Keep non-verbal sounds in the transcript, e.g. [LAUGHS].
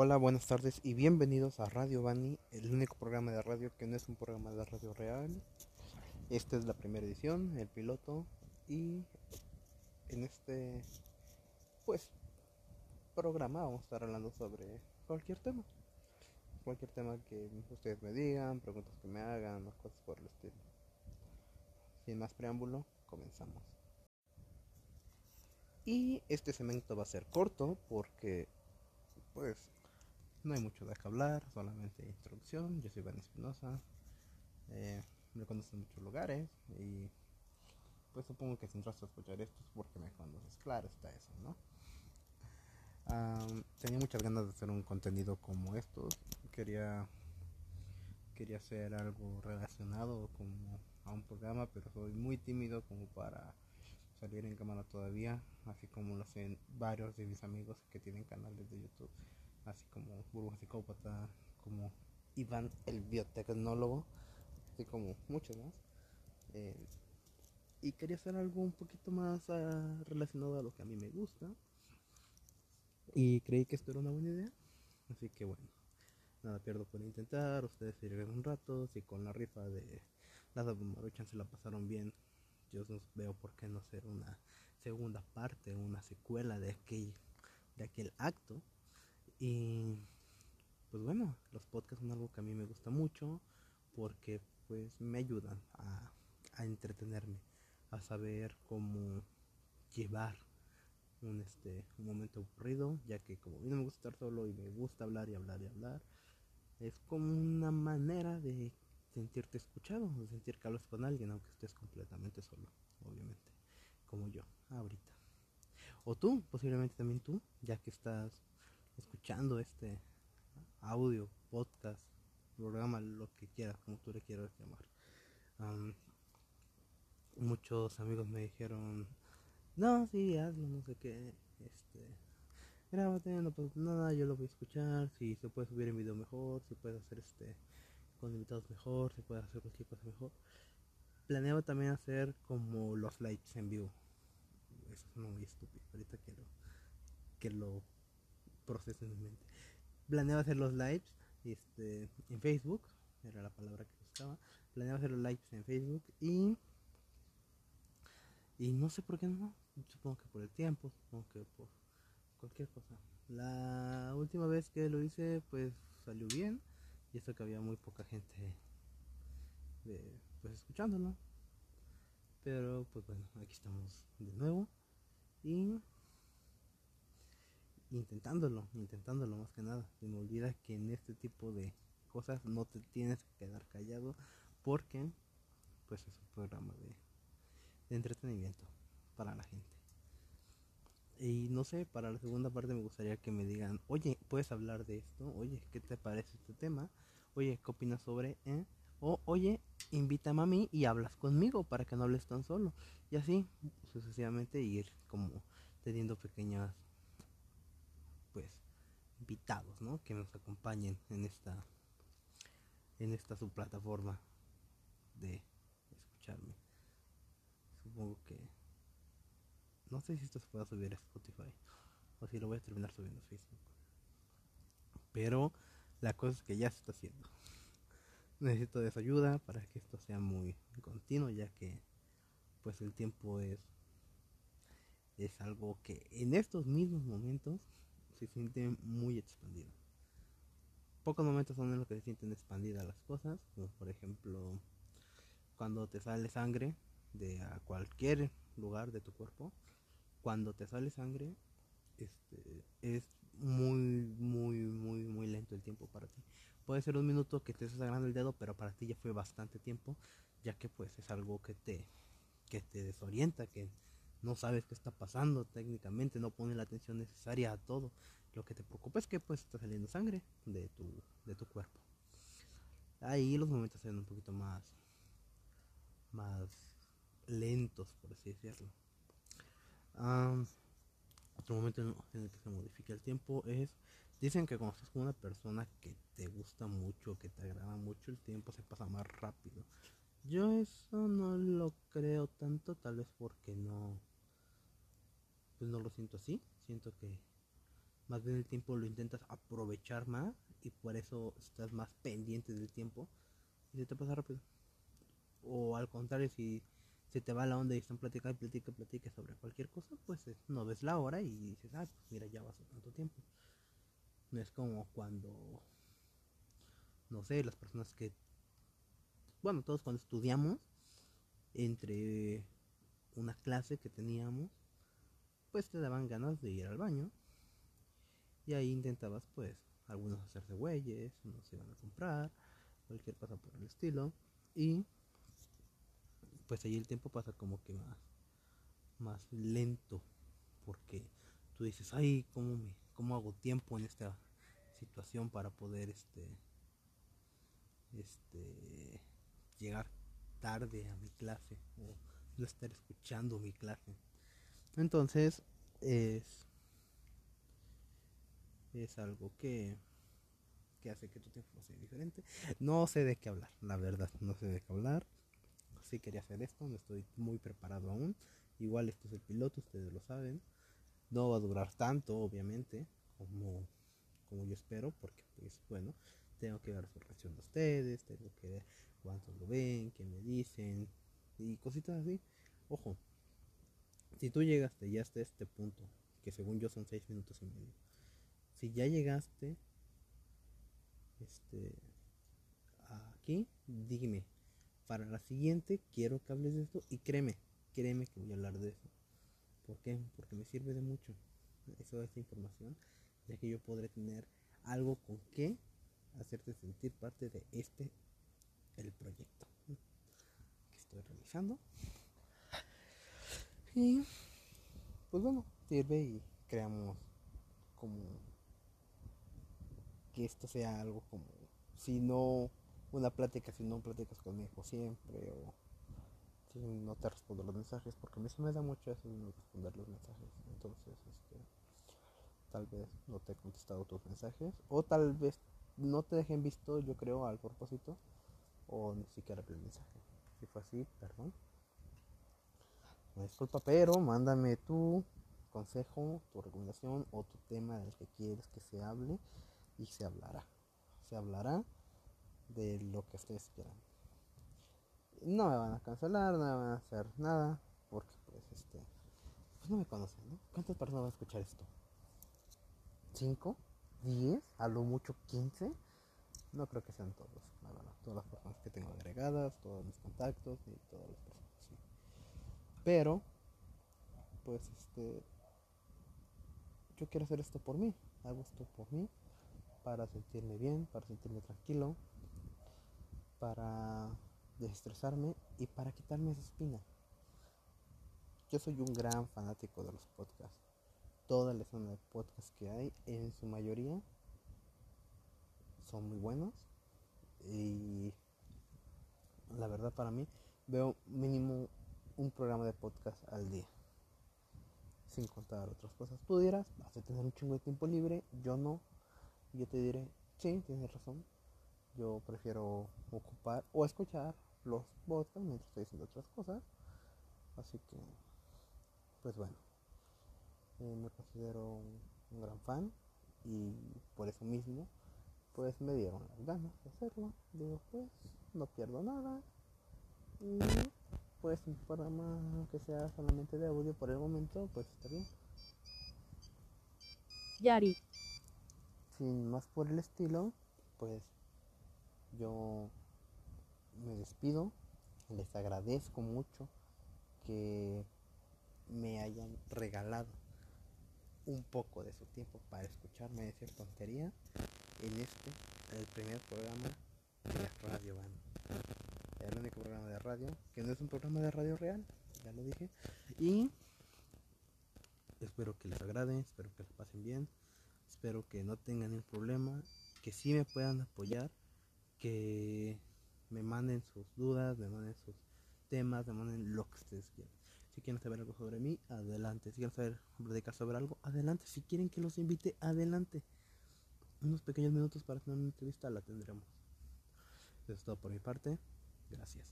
Hola, buenas tardes y bienvenidos a Radio Bani, el único programa de radio que no es un programa de radio real. Esta es la primera edición, el piloto, y en este pues programa vamos a estar hablando sobre cualquier tema. Cualquier tema que ustedes me digan, preguntas que me hagan, o cosas por el estilo. Sin más preámbulo, comenzamos. Y este segmento va a ser corto porque pues no hay mucho de qué hablar, solamente introducción. Yo soy Van Espinosa, eh, me conozco en muchos lugares y pues supongo que si entras a escuchar esto es porque me conoces, claro está eso, ¿no? tenía muchas ganas de hacer un contenido como estos, quería quería hacer algo relacionado como a un programa, pero soy muy tímido como para salir en cámara todavía, así como lo hacen varios de mis amigos que tienen canales de YouTube, así como Burbuja Psicópata, como Iván el biotecnólogo, así como muchos más. Eh, y quería hacer algo un poquito más ah, relacionado a lo que a mí me gusta. Y creí que esto era una buena idea. Así que bueno, nada pierdo por intentar. Ustedes sirven un rato. Si con la rifa de las Maruchan se la pasaron bien, yo no veo por qué no hacer una segunda parte, una secuela de aquel, de aquel acto. Y pues bueno, los podcasts son algo que a mí me gusta mucho porque pues me ayudan a, entretenerme, a saber cómo llevar un, este, un momento aburrido, ya que como a mí no me gusta estar solo y me gusta hablar y hablar y hablar, es como una manera de sentirte escuchado, de sentir que hablas con alguien, aunque estés completamente solo, obviamente, como yo, ahorita. O tú, posiblemente también tú, ya que estás escuchando este audio, podcast, programa, lo que quieras, como tú le quieras llamar. muchos amigos me dijeron, no, sí, hazlo, no sé qué, este, grábate, no pasa nada, yo lo voy a escuchar, si se puede subir en video mejor, si puede hacer este con invitados mejor, se puede hacer cualquier cosa mejor. Planeaba también hacer como los lives en vivo. Eso es muy estúpido. Ahorita que lo, que lo proceso en mente. Planeaba hacer los lives este, en Facebook, era la palabra que buscaba. Planeaba hacer los lives en Facebook y. Y no sé por qué no. Supongo que por el tiempo, supongo que por cualquier cosa. La última vez que lo hice, pues salió bien y esto que había muy poca gente pues escuchándolo pero pues bueno aquí estamos de nuevo y intentándolo intentándolo más que nada se me olvida que en este tipo de cosas no te tienes que quedar callado porque pues es un programa de, entretenimiento para la gente y no sé, para la segunda parte me gustaría que me digan, oye, ¿puedes hablar de esto? Oye, ¿qué te parece este tema? Oye, ¿qué opinas sobre? Eh? O, oye, invítame a mí y hablas conmigo para que no hables tan solo. Y así, sucesivamente, ir como teniendo pequeñas, pues, invitados, ¿no? Que nos acompañen en esta, en esta subplataforma de escucharme. Supongo que no sé si esto se puede subir a Spotify o si lo voy a terminar subiendo a Facebook. Pero la cosa es que ya se está haciendo. [LAUGHS] Necesito de su ayuda para que esto sea muy continuo, ya que pues el tiempo es es algo que en estos mismos momentos se siente muy expandido. Pocos momentos son en los que se sienten expandidas las cosas, como por ejemplo cuando te sale sangre de a cualquier lugar de tu cuerpo cuando te sale sangre, este, es muy, muy, muy, muy lento el tiempo para ti. Puede ser un minuto que te estés agarrando el dedo, pero para ti ya fue bastante tiempo, ya que pues es algo que te, que te desorienta, que no sabes qué está pasando técnicamente, no pone la atención necesaria a todo. Lo que te preocupa es que pues está saliendo sangre de tu, de tu cuerpo. Ahí los momentos son un poquito más, más lentos, por así decirlo otro momento en el que se modifica el tiempo es, dicen que cuando estás con una persona que te gusta mucho, que te agrada mucho, el tiempo se pasa más rápido. Yo eso no lo creo tanto, tal vez porque no, pues no lo siento así. Siento que más bien el tiempo lo intentas aprovechar más y por eso estás más pendiente del tiempo y se te pasa rápido. O al contrario, si se te va la onda y están platicando, platica, platica sobre cualquier cosa, pues eh, no ves la hora y dices, ah, pues mira, ya pasó tanto tiempo. No es como cuando, no sé, las personas que, bueno, todos cuando estudiamos, entre una clase que teníamos, pues te daban ganas de ir al baño. Y ahí intentabas, pues, algunos hacerse güeyes, unos se iban a comprar, cualquier cosa por el estilo. Y pues ahí el tiempo pasa como que más, más lento. Porque tú dices, ay, ¿cómo, me, ¿cómo hago tiempo en esta situación para poder este, este, llegar tarde a mi clase o no estar escuchando mi clase? Entonces, es, es algo que, que hace que tu tiempo sea diferente. No sé de qué hablar, la verdad, no sé de qué hablar. Sí quería hacer esto, no estoy muy preparado aún. Igual esto es el piloto, ustedes lo saben. No va a durar tanto, obviamente, como, como yo espero, porque pues bueno, tengo que ver su reacción de ustedes, tengo que ver cuántos lo ven, qué me dicen y cositas así. Ojo, si tú llegaste ya hasta este punto, que según yo son 6 minutos y medio, si ya llegaste este, aquí, dime, para la siguiente quiero que hables de esto y créeme, créeme que voy a hablar de eso. ¿Por qué? Porque me sirve de mucho eso, esta información, ya que yo podré tener algo con que hacerte sentir parte de este, el proyecto que estoy realizando. Y pues bueno, sirve y creamos como que esto sea algo como, si no una plática, si no platicas conmigo siempre o si no te respondo los mensajes, porque a mí se me da mucho eso no responder los mensajes. Entonces, este, tal vez no te he contestado tus mensajes o tal vez no te dejen visto, yo creo, al propósito o ni siquiera el mensaje. Si fue así, perdón. disculpa, pero mándame tu consejo, tu recomendación o tu tema del que quieres que se hable y se hablará. Se hablará de lo que ustedes quieran. No me van a cancelar, no me van a hacer nada, porque pues este, pues no me conocen, ¿no? ¿Cuántas personas van a escuchar esto? ¿Cinco? ¿Diez? ¿A lo mucho quince? No creo que sean todos, todas las personas que tengo agregadas, todos mis contactos y todas las personas, Pero, pues este, yo quiero hacer esto por mí, hago esto por mí, para sentirme bien, para sentirme tranquilo, para desestresarme y para quitarme esa espina. Yo soy un gran fanático de los podcasts. Toda la zona de podcasts que hay, en su mayoría, son muy buenos. Y la verdad para mí, veo mínimo un programa de podcast al día. Sin contar otras cosas. Tú dirás, vas a tener un chingo de tiempo libre. Yo no. Yo te diré, sí, tienes razón yo prefiero ocupar o escuchar los podcasts mientras estoy haciendo otras cosas. Así que, pues bueno, eh, me considero un, gran fan y por eso mismo, pues me dieron las ganas de hacerlo. Digo, pues no pierdo nada y pues un programa que sea solamente de audio por el momento, pues está bien. Yari. Sin más por el estilo, pues yo me despido, les agradezco mucho que me hayan regalado un poco de su tiempo para escucharme decir tontería en este, el primer programa de Radio Van. El único programa de radio, que no es un programa de radio real, ya lo dije. Y espero que les agrade, espero que les pasen bien, espero que no tengan ningún problema, que sí me puedan apoyar que me manden sus dudas, me manden sus temas, me manden lo que ustedes quieran. Si quieren saber algo sobre mí, adelante. Si quieren saber predicar sobre algo, adelante. Si quieren que los invite, adelante. Unos pequeños minutos para tener una entrevista la tendremos. Eso es todo por mi parte. Gracias.